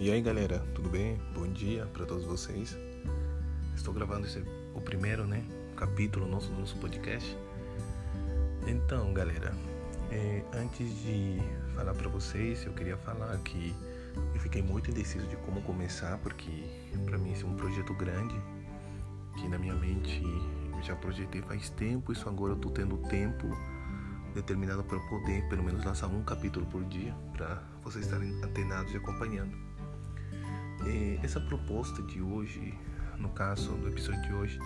E aí galera, tudo bem? Bom dia para todos vocês. Estou gravando esse, o primeiro né, capítulo nosso do nosso podcast. Então galera, é, antes de falar para vocês, eu queria falar que eu fiquei muito indeciso de como começar, porque para mim esse é um projeto grande que na minha mente eu já projetei faz tempo, isso agora eu tô tendo tempo determinado para poder pelo menos lançar um capítulo por dia para vocês estarem antenados e acompanhando. Essa proposta de hoje, no caso do episódio de hoje,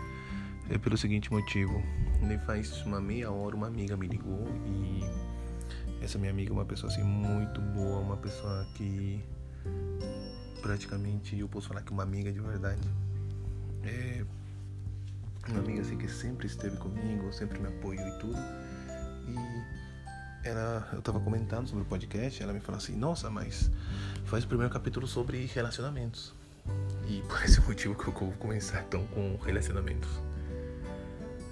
é pelo seguinte motivo. Nem faz uma meia hora uma amiga me ligou e essa minha amiga é uma pessoa assim muito boa, uma pessoa que praticamente eu posso falar que é uma amiga de verdade. É uma amiga assim que sempre esteve comigo, sempre me apoiou e tudo. E ela, eu tava comentando sobre o podcast, ela me falou assim: "Nossa, mas faz o primeiro capítulo sobre relacionamentos". E por esse motivo que eu vou começar então com relacionamentos.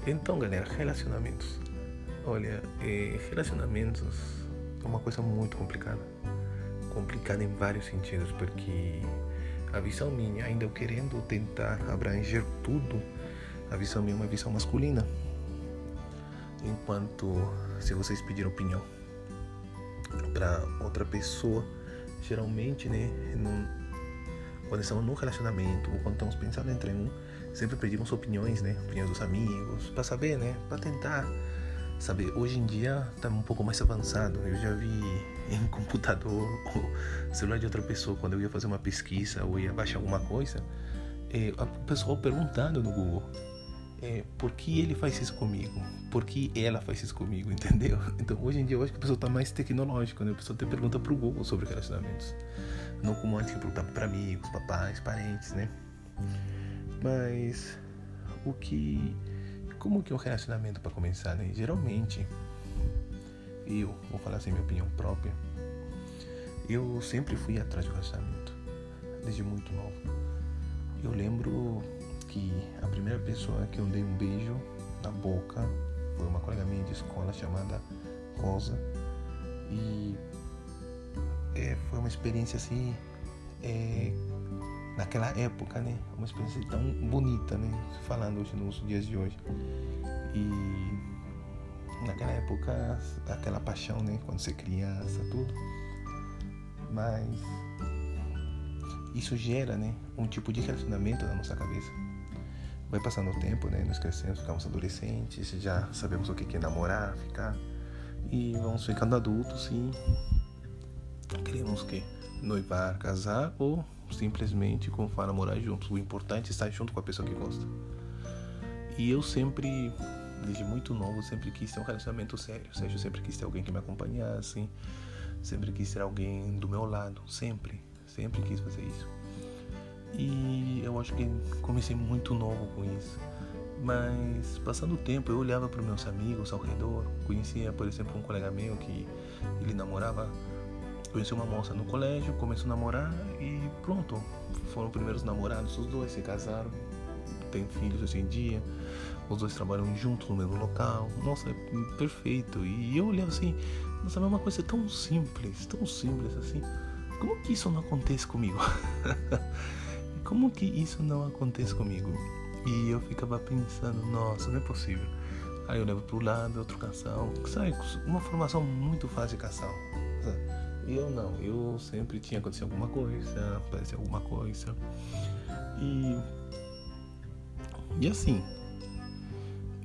Então, galera, relacionamentos. Olha, é, relacionamentos é uma coisa muito complicada. Complicada em vários sentidos, porque a visão minha, ainda eu querendo tentar abranger tudo, a visão minha é uma visão masculina. Enquanto se vocês pedirem opinião para outra pessoa, geralmente, né, quando estamos num relacionamento ou quando estamos pensando entre um, sempre pedimos opiniões, né, opiniões dos amigos, para saber, né, para tentar saber. Hoje em dia está um pouco mais avançado. Eu já vi em computador ou celular de outra pessoa quando eu ia fazer uma pesquisa ou ia baixar alguma coisa, é, o pessoal perguntando no Google é, por que ele faz isso comigo? Por que ela faz isso comigo? Entendeu? Então hoje em dia eu acho que a pessoa está mais tecnológica, né? A pessoa até pergunta pro Google sobre relacionamentos. Não como antes que perguntava para amigos, papais, parentes, né? Mas o que. Como que é um relacionamento para começar, né? Geralmente, eu, vou falar assim minha opinião própria, eu sempre fui atrás do relacionamento, desde muito novo. Eu lembro que a primeira pessoa que eu dei um beijo na boca foi uma colega minha de escola chamada Rosa. E é, foi uma experiência assim, é, naquela época, né? Uma experiência tão bonita, né? Falando hoje nos dias de hoje. E naquela época, aquela paixão, né? Quando você é criança, tudo. Mas isso gera, né? Um tipo de relacionamento na nossa cabeça vai passando o tempo, né? Nós crescemos, ficamos adolescentes, já sabemos o que é namorar, ficar. E vamos ficando adultos e queremos que noivar, casar ou simplesmente como fala morar juntos. O importante é estar junto com a pessoa que gosta. E eu sempre, desde muito novo, sempre quis ter um relacionamento sério. Ou seja, eu sempre quis ter alguém que me acompanhasse, sempre quis ter alguém do meu lado, sempre, sempre quis fazer isso. E eu acho que comecei muito novo com isso. Mas passando o tempo, eu olhava para meus amigos ao redor. Conhecia, por exemplo, um colega meu que ele namorava, conheceu uma moça no colégio, começou a namorar e pronto. Foram primeiros namorados, os dois se casaram, têm filhos hoje em dia. Os dois trabalham juntos no mesmo local. Nossa, é perfeito. E eu olhava assim, nossa, é uma coisa tão simples, tão simples assim. Como que isso não acontece comigo? como que isso não acontece comigo? E eu ficava pensando, nossa, não é possível. Aí eu levo pro lado, outro casal, sabe? Uma formação muito fácil de casal. Eu não, eu sempre tinha acontecido alguma coisa, aparecia alguma coisa. E. E assim.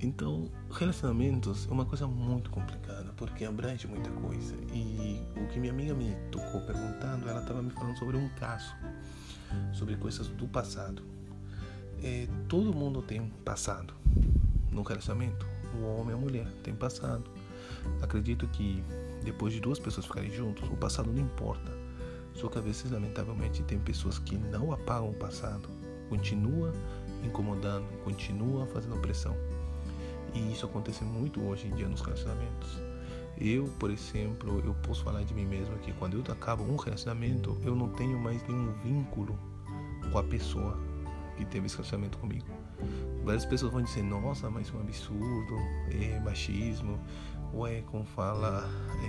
Então, relacionamentos é uma coisa muito complicada, porque abrange muita coisa. E o que minha amiga me tocou perguntando, ela estava me falando sobre um caso sobre coisas do passado. É, todo mundo tem um passado no relacionamento. O homem e a mulher têm passado. Acredito que depois de duas pessoas ficarem juntos, o passado não importa. Só que às vezes, lamentavelmente, tem pessoas que não apagam o passado, continua incomodando, continua fazendo pressão. E isso acontece muito hoje em dia nos relacionamentos. Eu, por exemplo, eu posso falar de mim mesmo que quando eu acabo um relacionamento, eu não tenho mais nenhum vínculo com a pessoa que teve esse relacionamento comigo. Várias pessoas vão dizer, nossa, mas é um absurdo, é machismo, ou é como fala, é,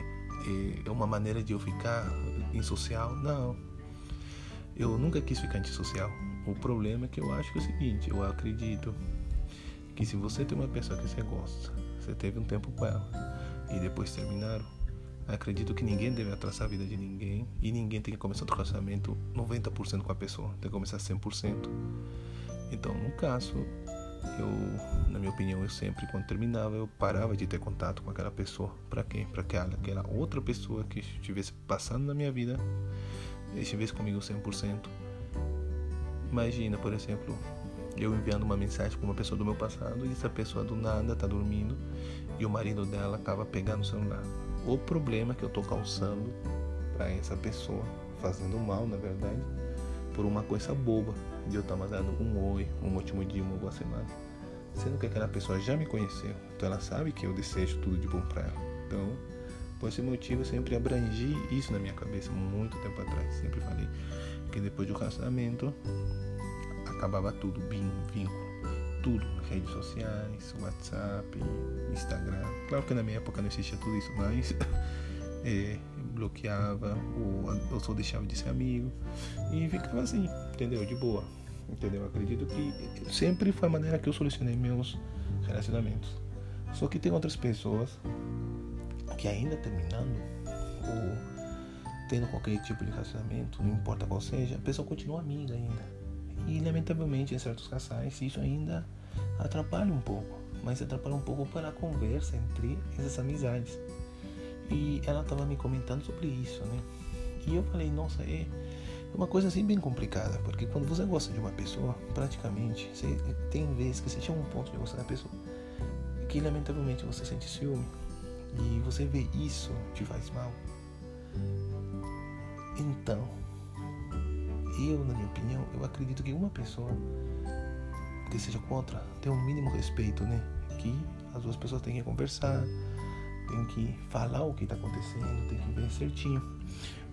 é, é uma maneira de eu ficar insocial. Não. Eu nunca quis ficar antissocial. O problema é que eu acho que é o seguinte, eu acredito que se você tem uma pessoa que você gosta, você teve um tempo com ela e depois terminaram, acredito que ninguém deve atrasar a vida de ninguém e ninguém tem que começar o relacionamento 90% com a pessoa, tem que começar 100%. Então, no caso, eu, na minha opinião, eu sempre quando terminava, eu parava de ter contato com aquela pessoa. Para quê? Para que aquela outra pessoa que estivesse passando na minha vida estivesse comigo 100%. Imagina, por exemplo, eu enviando uma mensagem para uma pessoa do meu passado e essa pessoa do nada tá dormindo e o marido dela acaba pegando o celular. O problema que eu tô causando para essa pessoa, fazendo mal, na verdade, por uma coisa boba de eu estar mandando um oi, um ótimo dia, uma boa semana, sendo que aquela pessoa já me conheceu, então ela sabe que eu desejo tudo de bom para ela. Então, por esse motivo, eu sempre abrangi isso na minha cabeça muito tempo atrás. Sempre falei que depois do relacionamento acabava tudo, vínculo, tudo, redes sociais, WhatsApp, Instagram. Claro que na minha época não existia tudo isso, mas é, bloqueava ou eu só deixava de ser amigo e ficava assim, entendeu? De boa, entendeu? Acredito que sempre foi a maneira que eu solucionei meus relacionamentos. Só que tem outras pessoas que ainda terminando ou tendo qualquer tipo de relacionamento, não importa qual seja, a pessoa continua amiga ainda. E lamentavelmente em certos casais isso ainda atrapalha um pouco, mas atrapalha um pouco para a conversa entre essas amizades. E ela estava me comentando sobre isso, né? E eu falei, nossa, é uma coisa assim bem complicada, porque quando você gosta de uma pessoa, praticamente, você, tem vezes que você chega a um ponto de gostar da pessoa que lamentavelmente você sente ciúme e você vê isso te faz mal. Então, eu, na minha opinião, eu acredito que uma pessoa que seja contra tem um mínimo respeito, né? Que as duas pessoas têm que conversar, tem que falar o que está acontecendo, tem que ver certinho.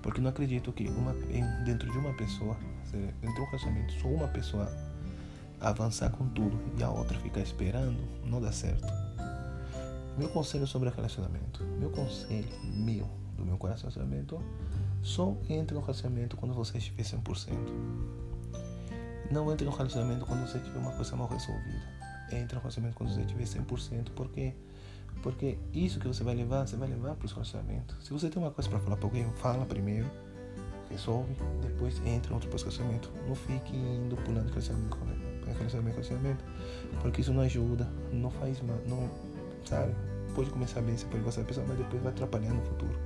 Porque não acredito que uma, dentro de uma pessoa, dentro de um relacionamento, só uma pessoa avançar com tudo e a outra ficar esperando, não dá certo. Meu conselho sobre relacionamento, meu conselho, meu, do meu coração relacionamento, só entre no relacionamento quando você estiver 100%. Não entre no relacionamento quando você tiver uma coisa mal resolvida. Entre no relacionamento quando você estiver 100%, porque porque isso que você vai levar, você vai levar para o relacionamento. Se você tem uma coisa para falar para alguém, fala primeiro, resolve, depois entra em outro relacionamento. Não fique indo pulando relacionamento, relacionamento, relacionamento, porque isso não ajuda, não faz mal, não, sabe? Pode começar bem, você pode gostar da pessoa, mas depois vai atrapalhando no futuro.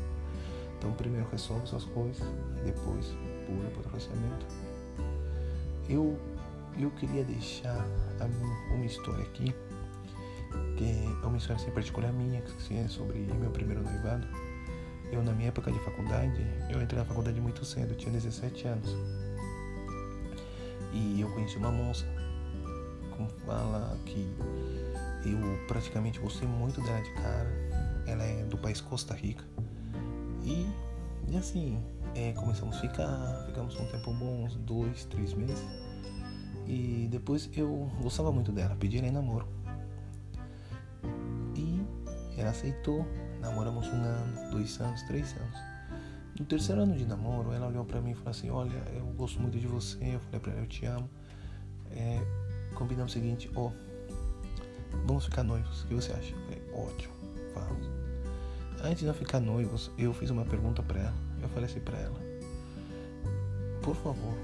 Então, primeiro resolve suas coisas, depois pula para o relacionamento. Eu, eu queria deixar uma história aqui, que é uma história assim, particular minha, que é sobre meu primeiro noivado. Eu, na minha época de faculdade, eu entrei na faculdade muito cedo, tinha 17 anos. E eu conheci uma moça, como fala que eu praticamente gostei muito dela de cara. Ela é do país Costa Rica. E, e assim, é, começamos a ficar, ficamos um tempo bom, uns dois, três meses. E depois eu gostava muito dela, pedi ela em namoro. E ela aceitou, namoramos um ano, dois anos, três anos. No terceiro ano de namoro, ela olhou para mim e falou assim: Olha, eu gosto muito de você. Eu falei para ela: Eu te amo. É, combinamos o seguinte: Ó, oh, vamos ficar noivos. O que você acha? Eu falei: Ótimo, vamos. Antes de nós ficar noivos, eu fiz uma pergunta para ela. Eu falei assim para ela: Por favor,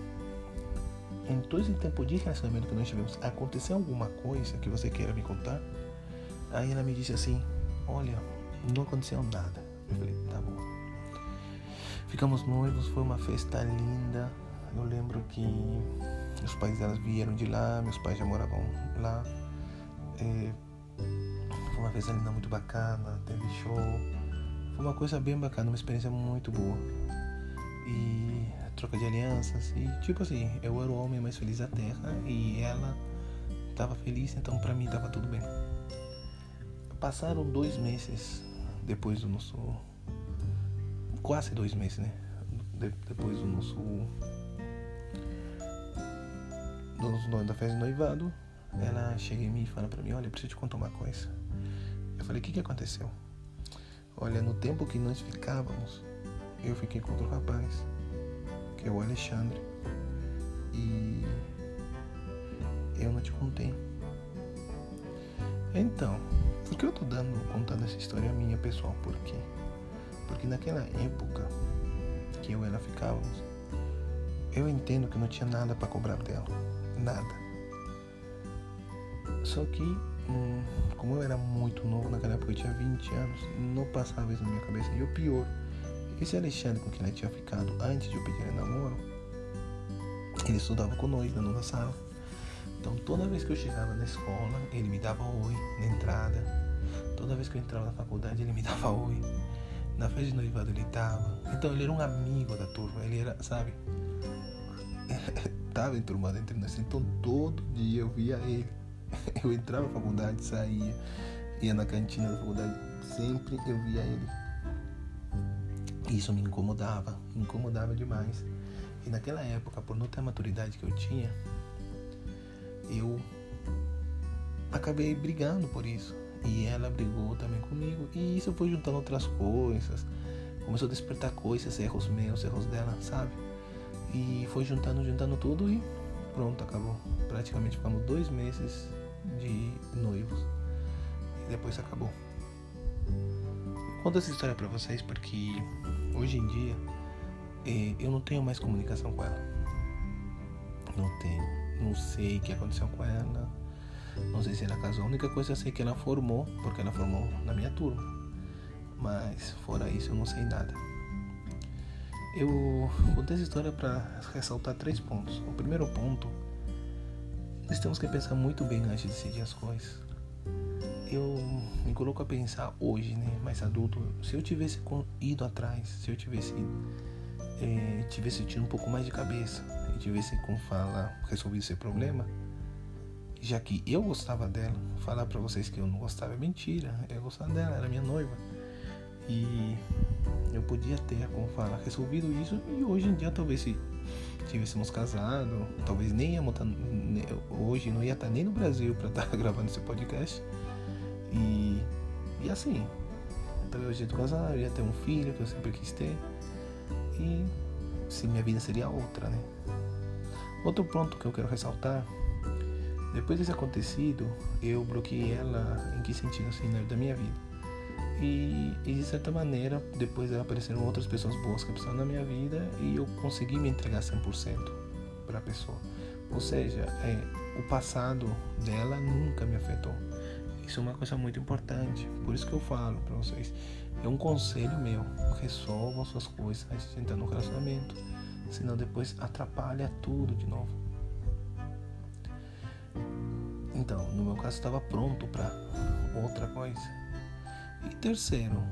em todo esse tempo de relacionamento que nós tivemos, aconteceu alguma coisa que você queira me contar? Aí ela me disse assim: Olha, não aconteceu nada. Eu falei: Tá bom. Ficamos noivos, foi uma festa linda. Eu lembro que os pais delas vieram de lá, meus pais já moravam lá. É, foi uma festa muito bacana, teve show foi uma coisa bem bacana, uma experiência muito boa. E troca de alianças. E tipo assim, eu era o homem mais feliz da terra e ela estava feliz, então para mim estava tudo bem. Passaram dois meses depois do nosso. Quase dois meses, né? De, depois do nosso. Do nosso da festa de noivado. Ela chega em mim e fala pra mim: Olha, eu preciso te contar uma coisa. Eu falei: O que, que aconteceu? Olha, no tempo que nós ficávamos, eu fiquei com outro rapaz, que é o Alexandre. E eu não te contei. Então, por que eu tô dando, contando essa história minha pessoal? Por quê? Porque naquela época que eu e ela ficávamos, eu entendo que não tinha nada para cobrar dela. Nada. Só que, hum, como eu era muito novo naquela época, eu tinha 20 anos, não passava isso na minha cabeça. E o pior, esse Alexandre com quem ela tinha ficado antes de eu pedir namoro, ele estudava com nós na nova sala. Então toda vez que eu chegava na escola, ele me dava oi na entrada. Toda vez que eu entrava na faculdade, ele me dava oi. Na festa de noivado ele tava. Então ele era um amigo da turma, ele era, sabe? tava enturmado entre nós. Então todo dia eu via ele. Eu entrava na faculdade, saía, ia na cantina da faculdade, sempre eu via ele. Isso me incomodava, me incomodava demais. E naquela época, por não ter a maturidade que eu tinha, eu acabei brigando por isso. E ela brigou também comigo. E isso foi juntando outras coisas. Começou a despertar coisas, erros meus, erros dela, sabe? E foi juntando, juntando tudo e pronto, acabou. Praticamente ficamos dois meses de noivos. E depois acabou. Conto essa história pra vocês porque hoje em dia eh, eu não tenho mais comunicação com ela. Não tenho. Não sei o que aconteceu com ela. Não sei se ela casou. A única coisa eu sei que ela formou, porque ela formou na minha turma. Mas fora isso eu não sei nada. Eu contei essa história para ressaltar três pontos. O primeiro ponto, nós temos que pensar muito bem antes de decidir as coisas. Eu me coloco a pensar hoje, né, mais adulto, se eu tivesse ido atrás, se eu tivesse é, tivesse tido um pouco mais de cabeça e tivesse com fala resolvido esse problema, já que eu gostava dela, falar para vocês que eu não gostava é mentira, eu gostava dela, era minha noiva. E eu podia ter, como fala, resolvido isso e hoje em dia talvez se tivéssemos casado, talvez nem ia montar, hoje não ia estar nem no Brasil para estar gravando esse podcast. E, e assim, talvez eu casado, eu ia ter um filho que eu sempre quis ter. E se minha vida seria outra, né? Outro ponto que eu quero ressaltar, depois desse acontecido, eu bloqueei ela em que sentido assim, né, da minha vida. E, e, de certa maneira, depois apareceram outras pessoas boas que precisaram na minha vida e eu consegui me entregar 100% para a pessoa. Ou seja, é, o passado dela nunca me afetou. Isso é uma coisa muito importante. Por isso que eu falo para vocês. É um conselho meu. Resolvam suas coisas antes de entrar no relacionamento. Senão depois atrapalha tudo de novo. Então, no meu caso, estava pronto para outra coisa. E terceiro,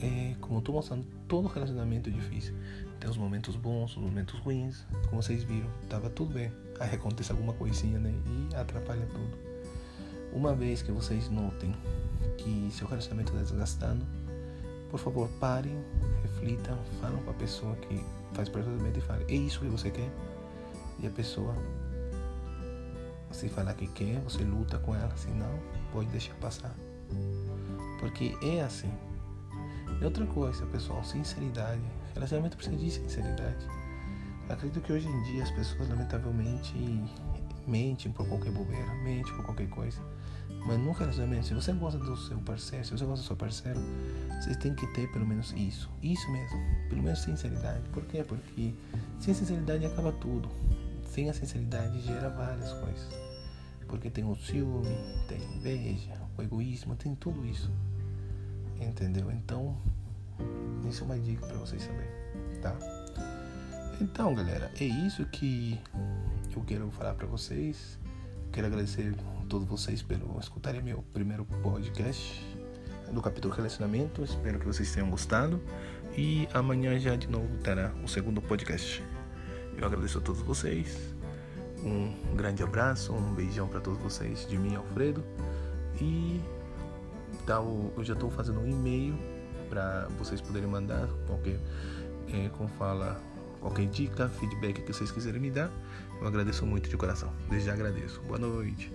é, como estou mostrando, todo relacionamento é difícil. Tem os momentos bons, os momentos ruins. Como vocês viram, tava tudo bem. Aí acontece alguma coisinha, né? E atrapalha tudo. Uma vez que vocês notem que seu relacionamento está desgastando, por favor, parem, reflitam, falam com a pessoa que faz parte do e falem: é isso que você quer? E a pessoa, se falar que quer, você luta com ela, se não, pode deixar passar. Porque é assim. E outra coisa, pessoal, sinceridade. Relacionamento precisa de sinceridade. acredito que hoje em dia as pessoas, lamentavelmente, mentem por qualquer bobeira, mentem por qualquer coisa. Mas no relacionamento, se você gosta do seu parceiro, se você gosta do seu parceiro, você tem que ter pelo menos isso. Isso mesmo. Pelo menos sinceridade. Por quê? Porque sem sinceridade acaba tudo. Sem a sinceridade gera várias coisas. Porque tem o ciúme, tem inveja, o egoísmo, tem tudo isso. Entendeu? Então, isso é uma dica para vocês saberem, tá? Então, galera, é isso que eu quero falar para vocês. Quero agradecer a todos vocês pelo escutarem meu primeiro podcast do capítulo relacionamento. Espero que vocês tenham gostado e amanhã já de novo terá o segundo podcast. Eu agradeço a todos vocês. Um grande abraço, um beijão para todos vocês de mim, Alfredo. E tá, eu já estou fazendo um e-mail para vocês poderem mandar qualquer, é, como fala, qualquer dica, feedback que vocês quiserem me dar. Eu agradeço muito de coração. Desde já agradeço. Boa noite.